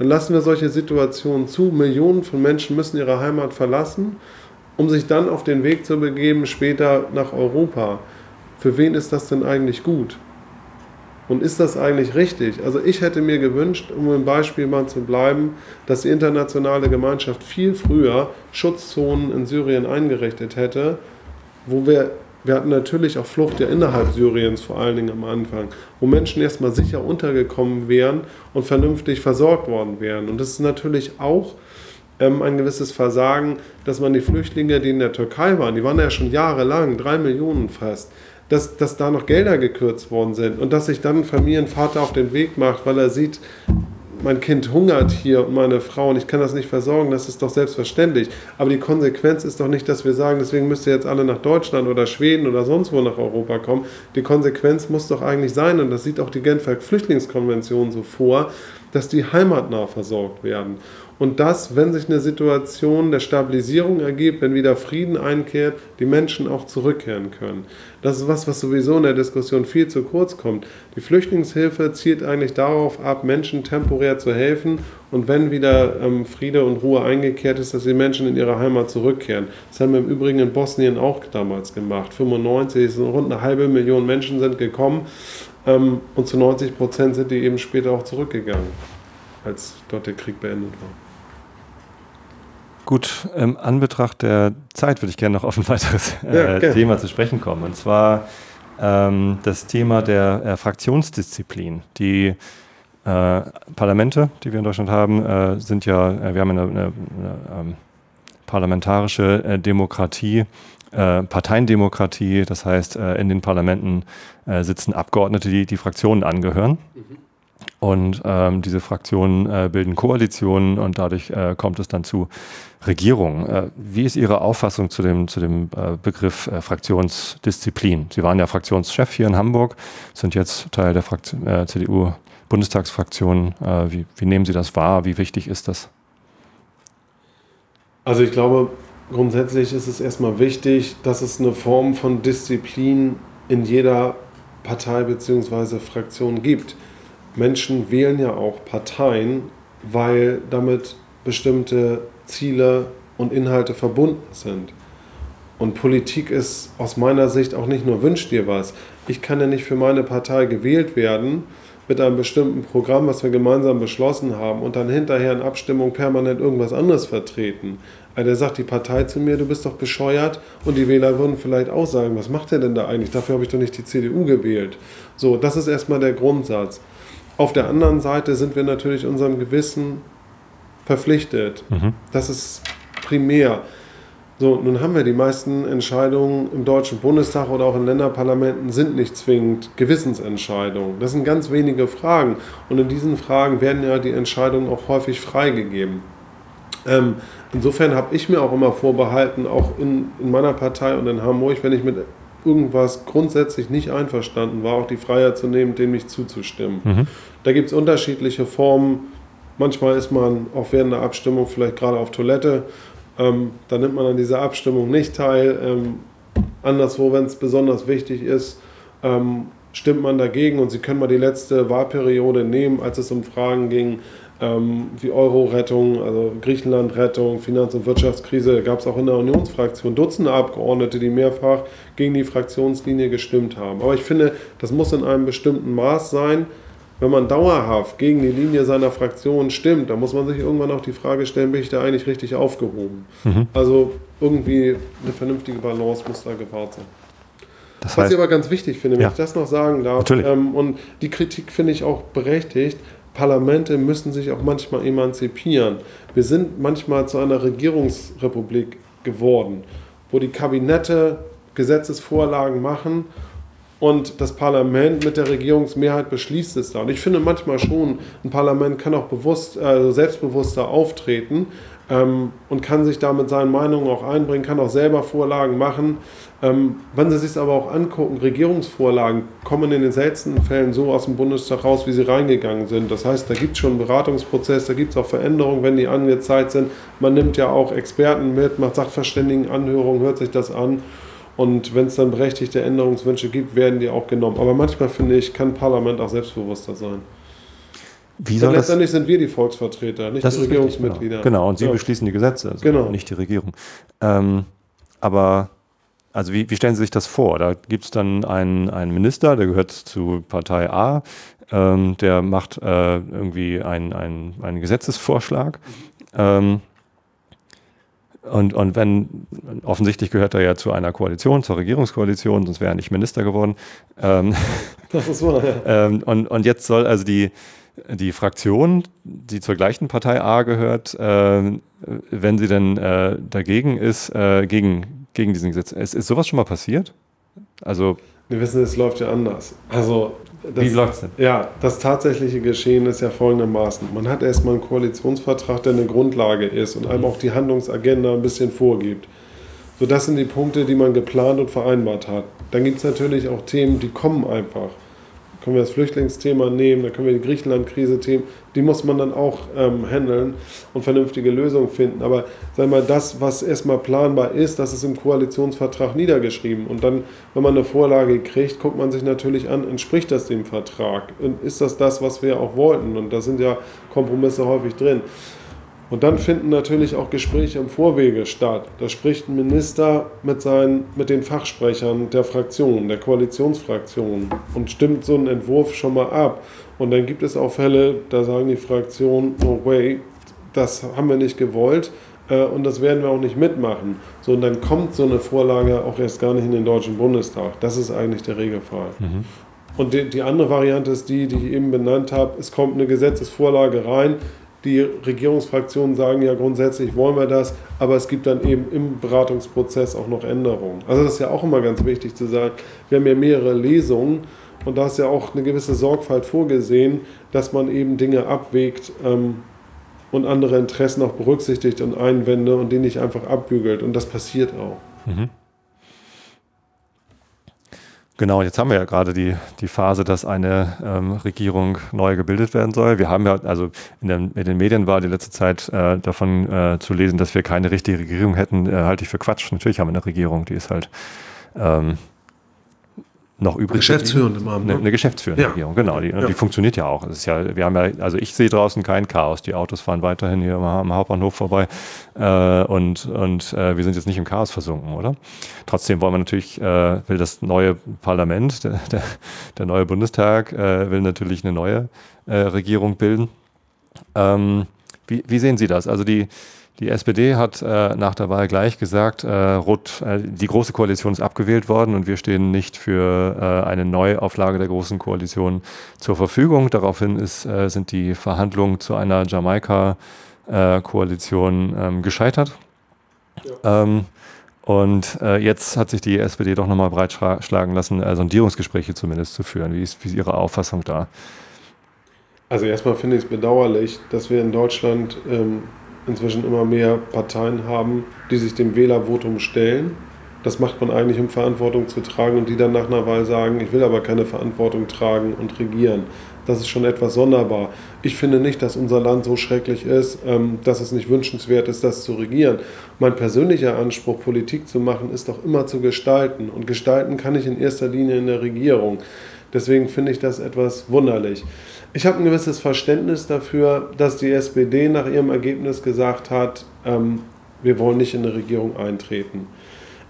dann lassen wir solche Situationen zu. Millionen von Menschen müssen ihre Heimat verlassen, um sich dann auf den Weg zu begeben, später nach Europa. Für wen ist das denn eigentlich gut? Und ist das eigentlich richtig? Also ich hätte mir gewünscht, um im Beispiel mal zu bleiben, dass die internationale Gemeinschaft viel früher Schutzzonen in Syrien eingerichtet hätte, wo wir wir hatten natürlich auch Flucht ja innerhalb Syriens, vor allen Dingen am Anfang, wo Menschen erstmal sicher untergekommen wären und vernünftig versorgt worden wären. Und das ist natürlich auch ähm, ein gewisses Versagen, dass man die Flüchtlinge, die in der Türkei waren, die waren ja schon jahrelang, drei Millionen fast, dass, dass da noch Gelder gekürzt worden sind und dass sich dann ein Familienvater auf den Weg macht, weil er sieht, mein Kind hungert hier und meine Frau und ich kann das nicht versorgen, das ist doch selbstverständlich. Aber die Konsequenz ist doch nicht, dass wir sagen, deswegen müsst ihr jetzt alle nach Deutschland oder Schweden oder sonst wo nach Europa kommen. Die Konsequenz muss doch eigentlich sein, und das sieht auch die Genfer Flüchtlingskonvention so vor, dass die heimatnah versorgt werden. Und dass, wenn sich eine Situation der Stabilisierung ergibt, wenn wieder Frieden einkehrt, die Menschen auch zurückkehren können. Das ist was, was sowieso in der Diskussion viel zu kurz kommt. Die Flüchtlingshilfe zielt eigentlich darauf ab, Menschen temporär zu helfen und wenn wieder ähm, Friede und Ruhe eingekehrt ist, dass die Menschen in ihre Heimat zurückkehren. Das haben wir im Übrigen in Bosnien auch damals gemacht. 95, so rund eine halbe Million Menschen sind gekommen ähm, und zu 90 Prozent sind die eben später auch zurückgegangen, als dort der Krieg beendet war. Gut, im Anbetracht der Zeit würde ich gerne noch auf ein weiteres äh, ja, Thema zu sprechen kommen. Und zwar ähm, das Thema der äh, Fraktionsdisziplin. Die äh, Parlamente, die wir in Deutschland haben, äh, sind ja, äh, wir haben eine, eine, eine ähm, parlamentarische äh, Demokratie, Parteiendemokratie. Das heißt, in den Parlamenten sitzen Abgeordnete, die die Fraktionen angehören. Mhm. Und ähm, diese Fraktionen äh, bilden Koalitionen und dadurch äh, kommt es dann zu Regierungen. Äh, wie ist Ihre Auffassung zu dem, zu dem äh, Begriff äh, Fraktionsdisziplin? Sie waren ja Fraktionschef hier in Hamburg, sind jetzt Teil der äh, CDU-Bundestagsfraktion. Wie, wie nehmen Sie das wahr? Wie wichtig ist das? Also ich glaube, grundsätzlich ist es erstmal wichtig, dass es eine Form von Disziplin in jeder Partei bzw. Fraktion gibt. Menschen wählen ja auch Parteien, weil damit bestimmte Ziele und Inhalte verbunden sind. Und Politik ist aus meiner Sicht auch nicht nur wünsch dir was. Ich kann ja nicht für meine Partei gewählt werden mit einem bestimmten Programm, was wir gemeinsam beschlossen haben und dann hinterher in Abstimmung permanent irgendwas anderes vertreten. Also der sagt die Partei zu mir, du bist doch bescheuert und die Wähler würden vielleicht auch sagen, was macht er denn da eigentlich? Dafür habe ich doch nicht die CDU gewählt. So, das ist erstmal der Grundsatz. Auf der anderen Seite sind wir natürlich unserem Gewissen verpflichtet. Mhm. Das ist primär. So, nun haben wir die meisten Entscheidungen im Deutschen Bundestag oder auch in Länderparlamenten sind nicht zwingend Gewissensentscheidungen. Das sind ganz wenige Fragen. Und in diesen Fragen werden ja die Entscheidungen auch häufig freigegeben. Ähm, insofern habe ich mir auch immer vorbehalten, auch in, in meiner Partei und in Hamburg, wenn ich mit irgendwas grundsätzlich nicht einverstanden war, auch die Freiheit zu nehmen, dem nicht zuzustimmen. Mhm. Da gibt es unterschiedliche Formen. Manchmal ist man auch während der Abstimmung vielleicht gerade auf Toilette. Ähm, da nimmt man an dieser Abstimmung nicht teil. Ähm, anderswo, wenn es besonders wichtig ist, ähm, stimmt man dagegen. Und Sie können mal die letzte Wahlperiode nehmen, als es um Fragen ging, ähm, wie Euro-Rettung, also Griechenland-Rettung, Finanz- und Wirtschaftskrise, gab es auch in der Unionsfraktion Dutzende Abgeordnete, die mehrfach gegen die Fraktionslinie gestimmt haben. Aber ich finde, das muss in einem bestimmten Maß sein. Wenn man dauerhaft gegen die Linie seiner Fraktion stimmt, dann muss man sich irgendwann auch die Frage stellen, bin ich da eigentlich richtig aufgehoben? Mhm. Also irgendwie eine vernünftige Balance muss da gewahrt sein. Das heißt, Was ich aber ganz wichtig finde, wenn ja. ich das noch sagen darf, ähm, und die Kritik finde ich auch berechtigt, Parlamente müssen sich auch manchmal emanzipieren. Wir sind manchmal zu einer Regierungsrepublik geworden, wo die Kabinette Gesetzesvorlagen machen und das Parlament mit der Regierungsmehrheit beschließt es da. Und ich finde manchmal schon, ein Parlament kann auch bewusst, also selbstbewusster auftreten ähm, und kann sich da mit seinen Meinungen auch einbringen, kann auch selber Vorlagen machen. Ähm, wenn Sie sich aber auch angucken, Regierungsvorlagen kommen in den seltensten Fällen so aus dem Bundestag raus, wie sie reingegangen sind. Das heißt, da gibt es schon einen Beratungsprozess, da gibt es auch Veränderungen, wenn die angezeigt sind. Man nimmt ja auch Experten mit, macht Sachverständigenanhörungen, hört sich das an. Und wenn es dann berechtigte Änderungswünsche gibt, werden die auch genommen. Aber manchmal finde ich, kann Parlament auch selbstbewusster sein. Wie soll letztendlich das? sind wir die Volksvertreter, nicht das die Regierungsmitglieder. Richtig, genau. genau. und Sie ja. beschließen die Gesetze, also genau. nicht die Regierung. Ähm, aber also wie, wie, stellen Sie sich das vor? Da gibt es dann einen, einen Minister, der gehört zu Partei A, ähm, der macht äh, irgendwie einen, einen, einen Gesetzesvorschlag. Ähm, und, und wenn, offensichtlich gehört er ja zu einer Koalition, zur Regierungskoalition, sonst wäre er nicht Minister geworden. Ähm, das ist wahr, ja. ähm, und, und jetzt soll also die, die Fraktion, die zur gleichen Partei A gehört, äh, wenn sie denn äh, dagegen ist, äh, gegen, gegen diesen Gesetz. Ist, ist sowas schon mal passiert? Also. Wir wissen, es läuft ja anders. Also. Das, Wie läuft es denn? Ja, das tatsächliche Geschehen ist ja folgendermaßen. Man hat erstmal einen Koalitionsvertrag, der eine Grundlage ist und einem auch die Handlungsagenda ein bisschen vorgibt. So, das sind die Punkte, die man geplant und vereinbart hat. Dann gibt es natürlich auch Themen, die kommen einfach können wir das Flüchtlingsthema nehmen, da können wir die Griechenland-Krise nehmen, die muss man dann auch ähm, handeln und vernünftige Lösungen finden. Aber wir mal, das, was erstmal planbar ist, das ist im Koalitionsvertrag niedergeschrieben. Und dann, wenn man eine Vorlage kriegt, guckt man sich natürlich an, entspricht das dem Vertrag? Und ist das das, was wir auch wollten? Und da sind ja Kompromisse häufig drin. Und dann finden natürlich auch Gespräche im Vorwege statt. Da spricht ein Minister mit, seinen, mit den Fachsprechern der Fraktion, der Koalitionsfraktion und stimmt so einen Entwurf schon mal ab. Und dann gibt es auch Fälle, da sagen die Fraktionen, no way, das haben wir nicht gewollt äh, und das werden wir auch nicht mitmachen. So, und dann kommt so eine Vorlage auch erst gar nicht in den Deutschen Bundestag. Das ist eigentlich der Regelfall. Mhm. Und die, die andere Variante ist die, die ich eben benannt habe. Es kommt eine Gesetzesvorlage rein, die Regierungsfraktionen sagen ja grundsätzlich wollen wir das, aber es gibt dann eben im Beratungsprozess auch noch Änderungen. Also das ist ja auch immer ganz wichtig zu sagen. Wir haben ja mehrere Lesungen und da ist ja auch eine gewisse Sorgfalt vorgesehen, dass man eben Dinge abwägt ähm, und andere Interessen auch berücksichtigt und Einwände und die nicht einfach abbügelt. Und das passiert auch. Mhm. Genau, jetzt haben wir ja gerade die, die Phase, dass eine ähm, Regierung neu gebildet werden soll. Wir haben ja, also in, den, in den Medien war die letzte Zeit äh, davon äh, zu lesen, dass wir keine richtige Regierung hätten, äh, halte ich für Quatsch. Natürlich haben wir eine Regierung, die ist halt ähm, noch übrig. Geschäftsführende Amt. Eine, eine geschäftsführende ja. Regierung, genau. Die, ja. die funktioniert ja auch. Es ist ja, wir haben ja, also ich sehe draußen kein Chaos. Die Autos fahren weiterhin hier am Hauptbahnhof vorbei äh, und, und äh, wir sind jetzt nicht im Chaos versunken, oder? Trotzdem wollen wir natürlich, äh, will das neue Parlament, der, der, der neue Bundestag, äh, will natürlich eine neue äh, Regierung bilden. Ähm, wie, wie sehen Sie das? Also die die SPD hat äh, nach der Wahl gleich gesagt, äh, Rot, äh, die Große Koalition ist abgewählt worden und wir stehen nicht für äh, eine Neuauflage der Großen Koalition zur Verfügung. Daraufhin ist, äh, sind die Verhandlungen zu einer Jamaika-Koalition ähm, gescheitert. Ja. Ähm, und äh, jetzt hat sich die SPD doch nochmal breitschlagen lassen, Sondierungsgespräche zumindest zu führen. Wie ist, wie ist Ihre Auffassung da? Also erstmal finde ich es bedauerlich, dass wir in Deutschland ähm, inzwischen immer mehr Parteien haben, die sich dem Wählervotum stellen. Das macht man eigentlich, um Verantwortung zu tragen und die dann nach einer Wahl sagen, ich will aber keine Verantwortung tragen und regieren. Das ist schon etwas sonderbar. Ich finde nicht, dass unser Land so schrecklich ist, ähm, dass es nicht wünschenswert ist, das zu regieren. Mein persönlicher Anspruch, Politik zu machen, ist doch immer zu gestalten. Und gestalten kann ich in erster Linie in der Regierung. Deswegen finde ich das etwas wunderlich. Ich habe ein gewisses Verständnis dafür, dass die SPD nach ihrem Ergebnis gesagt hat, ähm, wir wollen nicht in eine Regierung eintreten.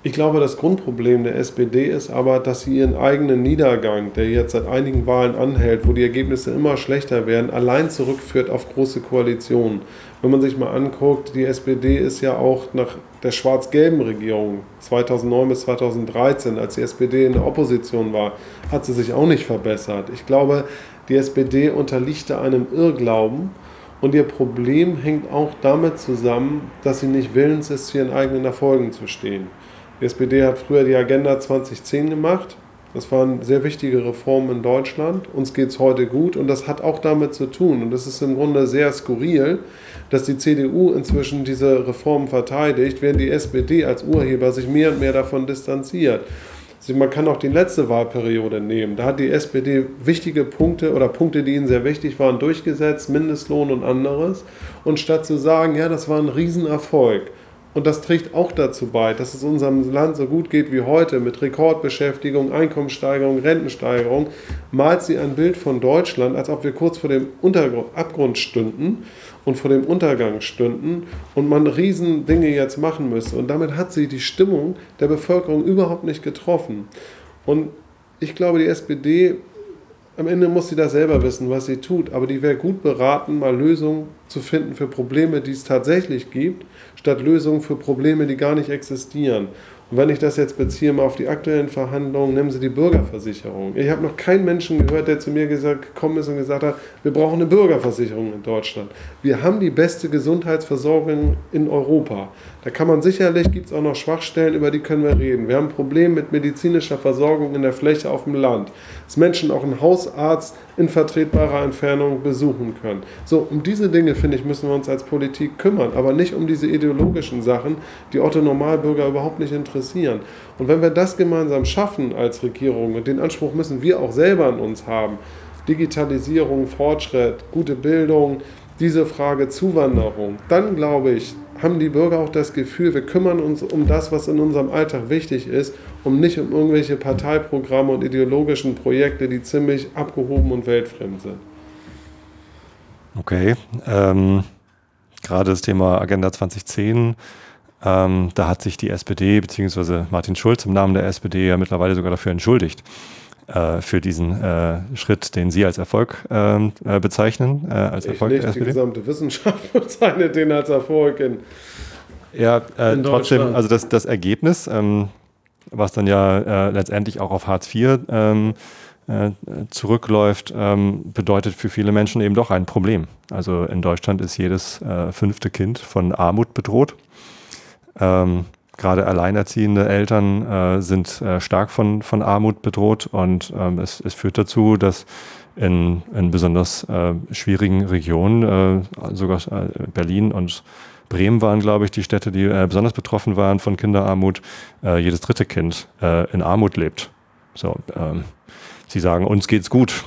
Ich glaube, das Grundproblem der SPD ist aber, dass sie ihren eigenen Niedergang, der jetzt seit einigen Wahlen anhält, wo die Ergebnisse immer schlechter werden, allein zurückführt auf große Koalitionen. Wenn man sich mal anguckt, die SPD ist ja auch nach der schwarz-gelben Regierung 2009 bis 2013, als die SPD in der Opposition war, hat sie sich auch nicht verbessert. Ich glaube, die SPD unterliegt einem Irrglauben und ihr Problem hängt auch damit zusammen, dass sie nicht willens ist, zu ihren eigenen Erfolgen zu stehen. Die SPD hat früher die Agenda 2010 gemacht. Das waren sehr wichtige Reformen in Deutschland. Uns geht es heute gut und das hat auch damit zu tun. Und das ist im Grunde sehr skurril, dass die CDU inzwischen diese Reformen verteidigt, während die SPD als Urheber sich mehr und mehr davon distanziert. Also man kann auch die letzte Wahlperiode nehmen. Da hat die SPD wichtige Punkte oder Punkte, die ihnen sehr wichtig waren, durchgesetzt, Mindestlohn und anderes. Und statt zu sagen, ja, das war ein Riesenerfolg, und das trägt auch dazu bei, dass es unserem Land so gut geht wie heute mit Rekordbeschäftigung, Einkommenssteigerung, Rentensteigerung, malt sie ein Bild von Deutschland, als ob wir kurz vor dem Untergrund, Abgrund stünden und vor dem Untergang stünden und man riesen Dinge jetzt machen müsste. Und damit hat sie die Stimmung der Bevölkerung überhaupt nicht getroffen. Und ich glaube, die SPD am Ende muss sie das selber wissen, was sie tut, aber die wäre gut beraten, mal Lösungen zu finden für Probleme, die es tatsächlich gibt, statt Lösungen für Probleme, die gar nicht existieren. Und wenn ich das jetzt beziehe mal auf die aktuellen Verhandlungen, nehmen Sie die Bürgerversicherung. Ich habe noch keinen Menschen gehört, der zu mir gesagt, gekommen ist und gesagt hat, wir brauchen eine Bürgerversicherung in Deutschland. Wir haben die beste Gesundheitsversorgung in Europa. Da kann man sicherlich, gibt es auch noch Schwachstellen, über die können wir reden. Wir haben ein Problem mit medizinischer Versorgung in der Fläche auf dem Land. Dass Menschen auch einen Hausarzt in vertretbarer Entfernung besuchen können. So, um diese Dinge, finde ich, müssen wir uns als Politik kümmern, aber nicht um diese ideologischen Sachen, die Otto Normalbürger überhaupt nicht interessieren. Und wenn wir das gemeinsam schaffen als Regierung, und den Anspruch müssen wir auch selber an uns haben, Digitalisierung, Fortschritt, gute Bildung, diese Frage Zuwanderung, dann glaube ich, haben die Bürger auch das Gefühl, wir kümmern uns um das, was in unserem Alltag wichtig ist, um nicht um irgendwelche Parteiprogramme und ideologischen Projekte, die ziemlich abgehoben und weltfremd sind. Okay, ähm, gerade das Thema Agenda 2010, ähm, da hat sich die SPD bzw. Martin Schulz im Namen der SPD ja mittlerweile sogar dafür entschuldigt äh, für diesen äh, Schritt, den Sie als Erfolg ähm, äh, bezeichnen. Äh, als ich Erfolg nicht, der SPD. Die gesamte Wissenschaft bezeichnet den als Erfolg in Ja, äh, trotzdem, also das, das Ergebnis, ähm, was dann ja äh, letztendlich auch auf Hartz IV ähm, zurückläuft, ähm, bedeutet für viele Menschen eben doch ein Problem. Also in Deutschland ist jedes fünfte Kind von Armut bedroht. Ähm, gerade alleinerziehende Eltern äh, sind äh, stark von, von Armut bedroht und ähm, es, es führt dazu, dass in, in besonders äh, schwierigen Regionen, äh, sogar äh, Berlin und Bremen waren, glaube ich, die Städte, die äh, besonders betroffen waren von Kinderarmut, jedes dritte Kind in Armut lebt. So, ähm, Sie sagen, uns geht's gut.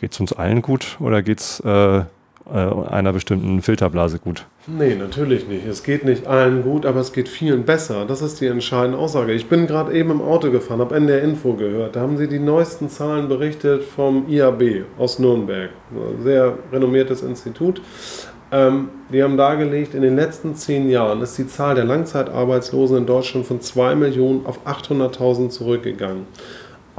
Geht es uns allen gut oder geht's äh, einer bestimmten Filterblase gut? Nee, natürlich nicht. Es geht nicht allen gut, aber es geht vielen besser. Das ist die entscheidende Aussage. Ich bin gerade eben im Auto gefahren, habe NDR Info gehört. Da haben sie die neuesten Zahlen berichtet vom IAB aus Nürnberg. Ein sehr renommiertes Institut. Ähm, die haben dargelegt, in den letzten zehn Jahren ist die Zahl der Langzeitarbeitslosen in Deutschland von 2 Millionen auf 800.000 zurückgegangen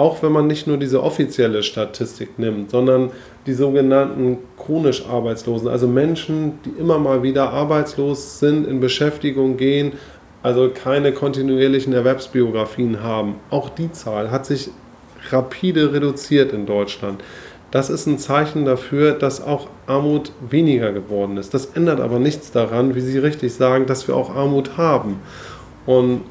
auch wenn man nicht nur diese offizielle Statistik nimmt, sondern die sogenannten chronisch Arbeitslosen, also Menschen, die immer mal wieder arbeitslos sind, in Beschäftigung gehen, also keine kontinuierlichen Erwerbsbiografien haben. Auch die Zahl hat sich rapide reduziert in Deutschland. Das ist ein Zeichen dafür, dass auch Armut weniger geworden ist. Das ändert aber nichts daran, wie Sie richtig sagen, dass wir auch Armut haben. Und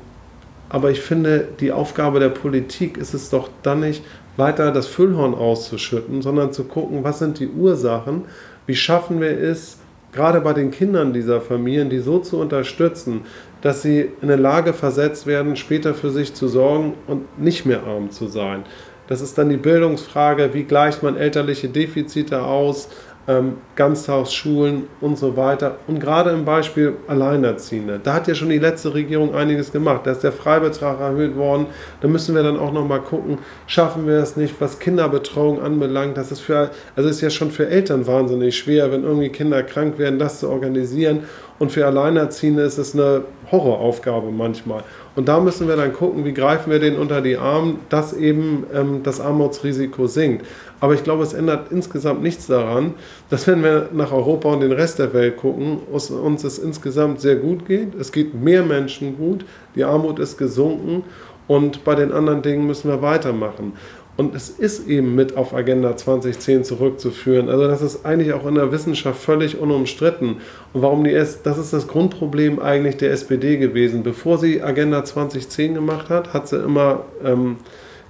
aber ich finde, die Aufgabe der Politik ist es doch dann nicht, weiter das Füllhorn auszuschütten, sondern zu gucken, was sind die Ursachen, wie schaffen wir es, gerade bei den Kindern dieser Familien, die so zu unterstützen, dass sie in eine Lage versetzt werden, später für sich zu sorgen und nicht mehr arm zu sein. Das ist dann die Bildungsfrage, wie gleicht man elterliche Defizite aus, ähm, Ganztagsschulen und so weiter. Und gerade im Beispiel Alleinerziehende, da hat ja schon die letzte Regierung einiges gemacht. Da ist der Freibetrag erhöht worden. Da müssen wir dann auch nochmal gucken, schaffen wir es nicht, was Kinderbetreuung anbelangt. Das ist für, also ist ja schon für Eltern wahnsinnig schwer, wenn irgendwie Kinder krank werden, das zu organisieren. Und für Alleinerziehende ist es eine Horroraufgabe manchmal. Und da müssen wir dann gucken, wie greifen wir den unter die Arme, dass eben ähm, das Armutsrisiko sinkt. Aber ich glaube, es ändert insgesamt nichts daran, dass wenn wir nach Europa und den Rest der Welt gucken, uns, uns es insgesamt sehr gut geht. Es geht mehr Menschen gut, die Armut ist gesunken und bei den anderen Dingen müssen wir weitermachen. Und es ist eben mit auf Agenda 2010 zurückzuführen. Also das ist eigentlich auch in der Wissenschaft völlig unumstritten. Und warum die S das ist das Grundproblem eigentlich der SPD gewesen. Bevor sie Agenda 2010 gemacht hat, hat sie immer ähm,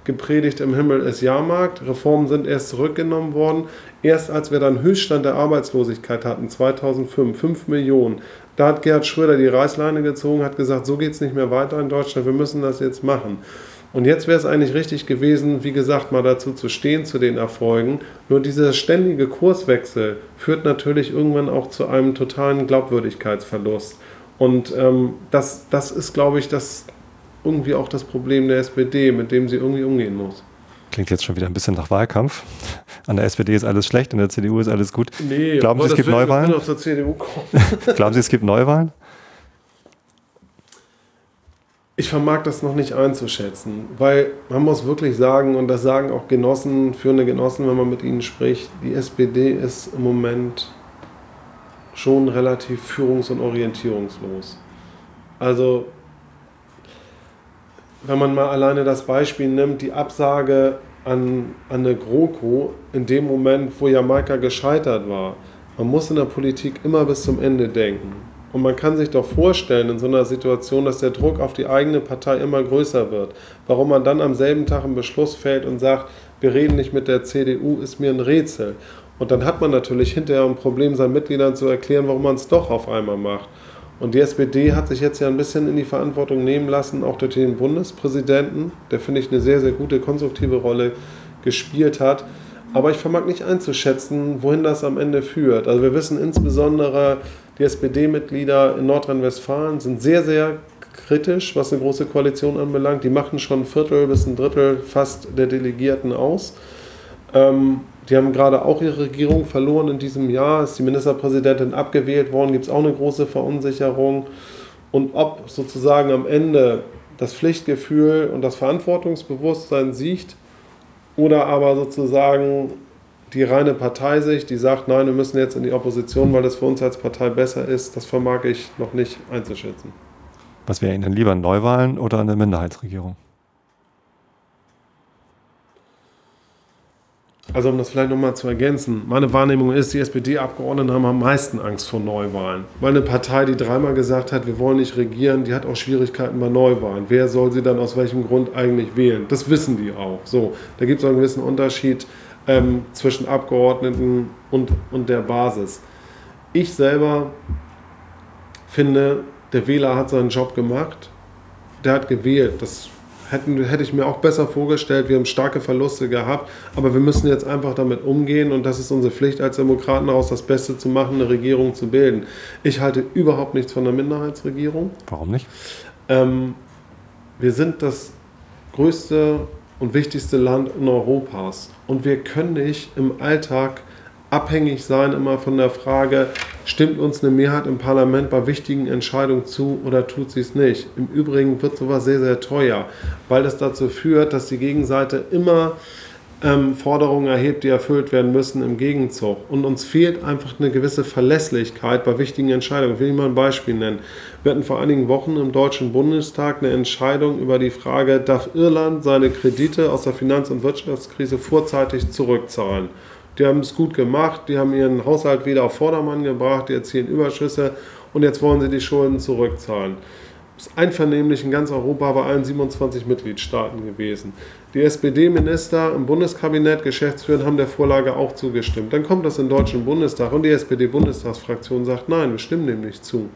gepredigt, im Himmel ist Jahrmarkt. Reformen sind erst zurückgenommen worden. Erst als wir dann Höchststand der Arbeitslosigkeit hatten, 2005, 5 Millionen, da hat Gerhard Schröder die Reißleine gezogen, hat gesagt, so geht es nicht mehr weiter in Deutschland, wir müssen das jetzt machen. Und jetzt wäre es eigentlich richtig gewesen, wie gesagt, mal dazu zu stehen, zu den Erfolgen. Nur dieser ständige Kurswechsel führt natürlich irgendwann auch zu einem totalen Glaubwürdigkeitsverlust. Und ähm, das, das ist, glaube ich, das, irgendwie auch das Problem der SPD, mit dem sie irgendwie umgehen muss. Klingt jetzt schon wieder ein bisschen nach Wahlkampf. An der SPD ist alles schlecht, an der CDU ist alles gut. Nee, Glauben Sie, es gibt Neuwahlen? Glauben Sie, es gibt Neuwahlen? Ich vermag das noch nicht einzuschätzen, weil man muss wirklich sagen, und das sagen auch Genossen, führende Genossen, wenn man mit ihnen spricht, die SPD ist im Moment schon relativ führungs- und orientierungslos. Also wenn man mal alleine das Beispiel nimmt, die Absage an, an eine GroKo in dem Moment, wo Jamaika gescheitert war. Man muss in der Politik immer bis zum Ende denken. Und man kann sich doch vorstellen in so einer Situation, dass der Druck auf die eigene Partei immer größer wird. Warum man dann am selben Tag einen Beschluss fällt und sagt, wir reden nicht mit der CDU, ist mir ein Rätsel. Und dann hat man natürlich hinterher ein Problem, seinen Mitgliedern zu erklären, warum man es doch auf einmal macht. Und die SPD hat sich jetzt ja ein bisschen in die Verantwortung nehmen lassen, auch durch den Bundespräsidenten, der finde ich eine sehr, sehr gute, konstruktive Rolle gespielt hat. Aber ich vermag nicht einzuschätzen, wohin das am Ende führt. Also wir wissen insbesondere, die SPD-Mitglieder in Nordrhein-Westfalen sind sehr, sehr kritisch, was eine große Koalition anbelangt. Die machen schon ein Viertel bis ein Drittel fast der Delegierten aus. Ähm, die haben gerade auch ihre Regierung verloren in diesem Jahr. Ist die Ministerpräsidentin abgewählt worden, gibt es auch eine große Verunsicherung. Und ob sozusagen am Ende das Pflichtgefühl und das Verantwortungsbewusstsein siegt oder aber sozusagen die reine Parteisicht, die sagt, nein, wir müssen jetzt in die Opposition, weil das für uns als Partei besser ist, das vermag ich noch nicht einzuschätzen. Was wäre Ihnen lieber, Neuwahlen oder eine Minderheitsregierung? Also um das vielleicht nochmal zu ergänzen, meine Wahrnehmung ist, die SPD-Abgeordneten haben am meisten Angst vor Neuwahlen. Weil eine Partei, die dreimal gesagt hat, wir wollen nicht regieren, die hat auch Schwierigkeiten bei Neuwahlen. Wer soll sie dann aus welchem Grund eigentlich wählen? Das wissen die auch. So, da gibt es einen gewissen Unterschied ähm, zwischen Abgeordneten und, und der Basis. Ich selber finde, der Wähler hat seinen Job gemacht, der hat gewählt. Das hätten, hätte ich mir auch besser vorgestellt. Wir haben starke Verluste gehabt, aber wir müssen jetzt einfach damit umgehen und das ist unsere Pflicht als Demokraten daraus, das Beste zu machen, eine Regierung zu bilden. Ich halte überhaupt nichts von einer Minderheitsregierung. Warum nicht? Ähm, wir sind das größte und wichtigste Land in Europas und wir können nicht im Alltag abhängig sein immer von der Frage, stimmt uns eine Mehrheit im Parlament bei wichtigen Entscheidungen zu oder tut sie es nicht. Im Übrigen wird sowas sehr, sehr teuer, weil das dazu führt, dass die Gegenseite immer ähm, Forderungen erhebt, die erfüllt werden müssen im Gegenzug. Und uns fehlt einfach eine gewisse Verlässlichkeit bei wichtigen Entscheidungen. Ich will mal ein Beispiel nennen. Wir hatten vor einigen Wochen im Deutschen Bundestag eine Entscheidung über die Frage, darf Irland seine Kredite aus der Finanz- und Wirtschaftskrise vorzeitig zurückzahlen? Die haben es gut gemacht, die haben ihren Haushalt wieder auf Vordermann gebracht, die erzielen Überschüsse und jetzt wollen sie die Schulden zurückzahlen. Ist einvernehmlich in ganz Europa bei allen 27 Mitgliedstaaten gewesen. Die SPD-Minister im Bundeskabinett, Geschäftsführer haben der Vorlage auch zugestimmt. Dann kommt das im Deutschen Bundestag und die SPD-Bundestagsfraktion sagt, nein, wir stimmen dem nicht zu.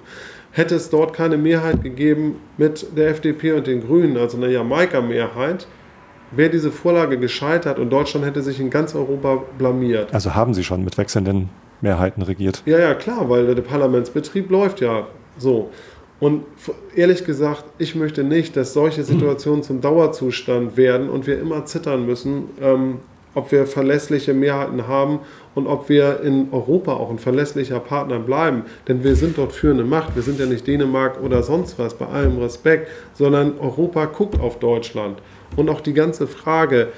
Hätte es dort keine Mehrheit gegeben mit der FDP und den Grünen, also eine Jamaika-Mehrheit, wäre diese Vorlage gescheitert und Deutschland hätte sich in ganz Europa blamiert. Also haben Sie schon mit wechselnden Mehrheiten regiert? Ja, ja, klar, weil der Parlamentsbetrieb läuft ja so. Und ehrlich gesagt, ich möchte nicht, dass solche Situationen zum Dauerzustand werden und wir immer zittern müssen, ähm, ob wir verlässliche Mehrheiten haben und ob wir in Europa auch ein verlässlicher Partner bleiben. Denn wir sind dort führende Macht. Wir sind ja nicht Dänemark oder sonst was, bei allem Respekt, sondern Europa guckt auf Deutschland. Und auch die ganze Frage,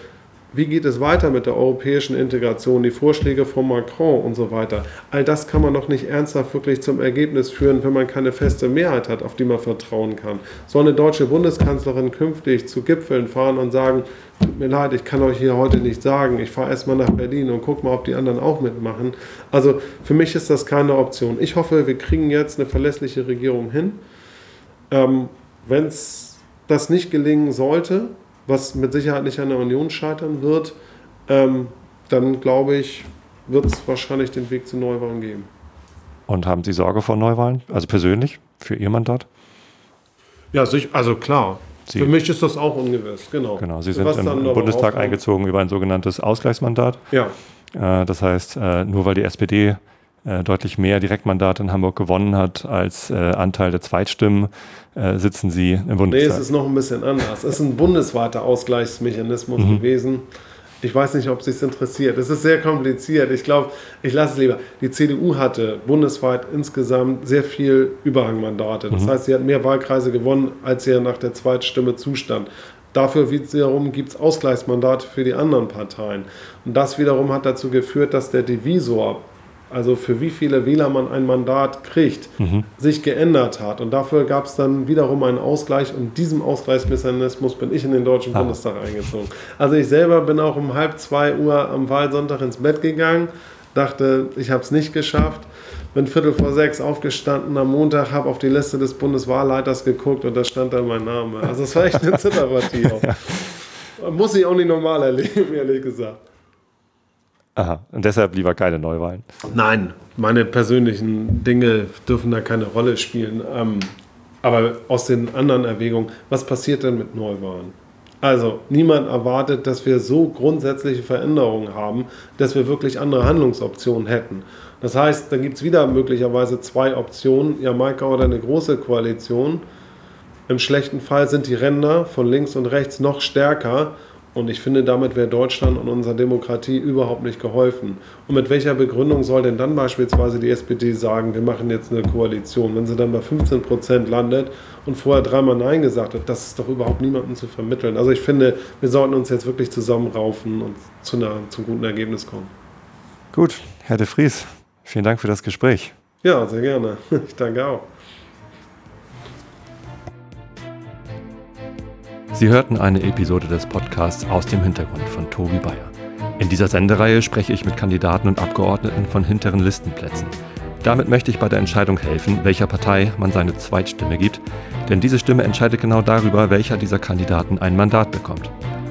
wie geht es weiter mit der europäischen Integration, die Vorschläge von Macron und so weiter. All das kann man doch nicht ernsthaft wirklich zum Ergebnis führen, wenn man keine feste Mehrheit hat, auf die man vertrauen kann. Soll eine deutsche Bundeskanzlerin künftig zu Gipfeln fahren und sagen, tut mir leid, ich kann euch hier heute nicht sagen, ich fahre erstmal nach Berlin und gucke mal, ob die anderen auch mitmachen. Also für mich ist das keine Option. Ich hoffe, wir kriegen jetzt eine verlässliche Regierung hin. Ähm, wenn es das nicht gelingen sollte, was mit Sicherheit nicht an der Union scheitern wird, ähm, dann glaube ich, wird es wahrscheinlich den Weg zu Neuwahlen geben. Und haben Sie Sorge vor Neuwahlen, also persönlich für Ihr Mandat? Ja, also klar. Sie, für mich ist das auch ungewiss, genau. Genau, Sie sind im, im Bundestag eingezogen über ein sogenanntes Ausgleichsmandat. Ja. Äh, das heißt, äh, nur weil die SPD äh, deutlich mehr Direktmandate in Hamburg gewonnen hat als äh, Anteil der Zweitstimmen, äh, sitzen sie im Bundestag. Nee, es ist noch ein bisschen anders. Es ist ein bundesweiter Ausgleichsmechanismus mhm. gewesen. Ich weiß nicht, ob es sich interessiert. Es ist sehr kompliziert. Ich glaube, ich lasse es lieber. Die CDU hatte bundesweit insgesamt sehr viel Überhangmandate. Das mhm. heißt, sie hat mehr Wahlkreise gewonnen, als ihr nach der Zweitstimme zustand. Dafür wiederum gibt es Ausgleichsmandate für die anderen Parteien. Und das wiederum hat dazu geführt, dass der Divisor also für wie viele Wähler man ein Mandat kriegt, mhm. sich geändert hat. Und dafür gab es dann wiederum einen Ausgleich und diesem Ausgleichsmechanismus bin ich in den Deutschen ah. Bundestag eingezogen. Also ich selber bin auch um halb zwei Uhr am Wahlsonntag ins Bett gegangen, dachte, ich habe es nicht geschafft bin Viertel vor sechs aufgestanden am Montag, habe auf die Liste des Bundeswahlleiters geguckt und da stand da mein Name. Also es war echt eine Zitterpartie. Muss ich auch nicht normal erleben, ehrlich gesagt. Aha, und deshalb lieber keine Neuwahlen. Nein, meine persönlichen Dinge dürfen da keine Rolle spielen. Ähm, aber aus den anderen Erwägungen, was passiert denn mit Neuwahlen? Also, niemand erwartet, dass wir so grundsätzliche Veränderungen haben, dass wir wirklich andere Handlungsoptionen hätten. Das heißt, dann gibt es wieder möglicherweise zwei Optionen, Jamaika oder eine große Koalition. Im schlechten Fall sind die Ränder von links und rechts noch stärker und ich finde, damit wäre Deutschland und unserer Demokratie überhaupt nicht geholfen. Und mit welcher Begründung soll denn dann beispielsweise die SPD sagen, wir machen jetzt eine Koalition, wenn sie dann bei 15 Prozent landet und vorher dreimal Nein gesagt hat? Das ist doch überhaupt niemandem zu vermitteln. Also ich finde, wir sollten uns jetzt wirklich zusammenraufen und zu einer, zum guten Ergebnis kommen. Gut, Herr de Vries, vielen Dank für das Gespräch. Ja, sehr gerne. Ich danke auch. Sie hörten eine Episode des Podcasts aus dem Hintergrund von Tobi Bayer. In dieser Sendereihe spreche ich mit Kandidaten und Abgeordneten von hinteren Listenplätzen. Damit möchte ich bei der Entscheidung helfen, welcher Partei man seine Zweitstimme gibt, denn diese Stimme entscheidet genau darüber, welcher dieser Kandidaten ein Mandat bekommt.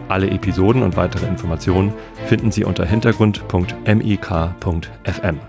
Alle Episoden und weitere Informationen finden Sie unter hintergrund.mik.fm.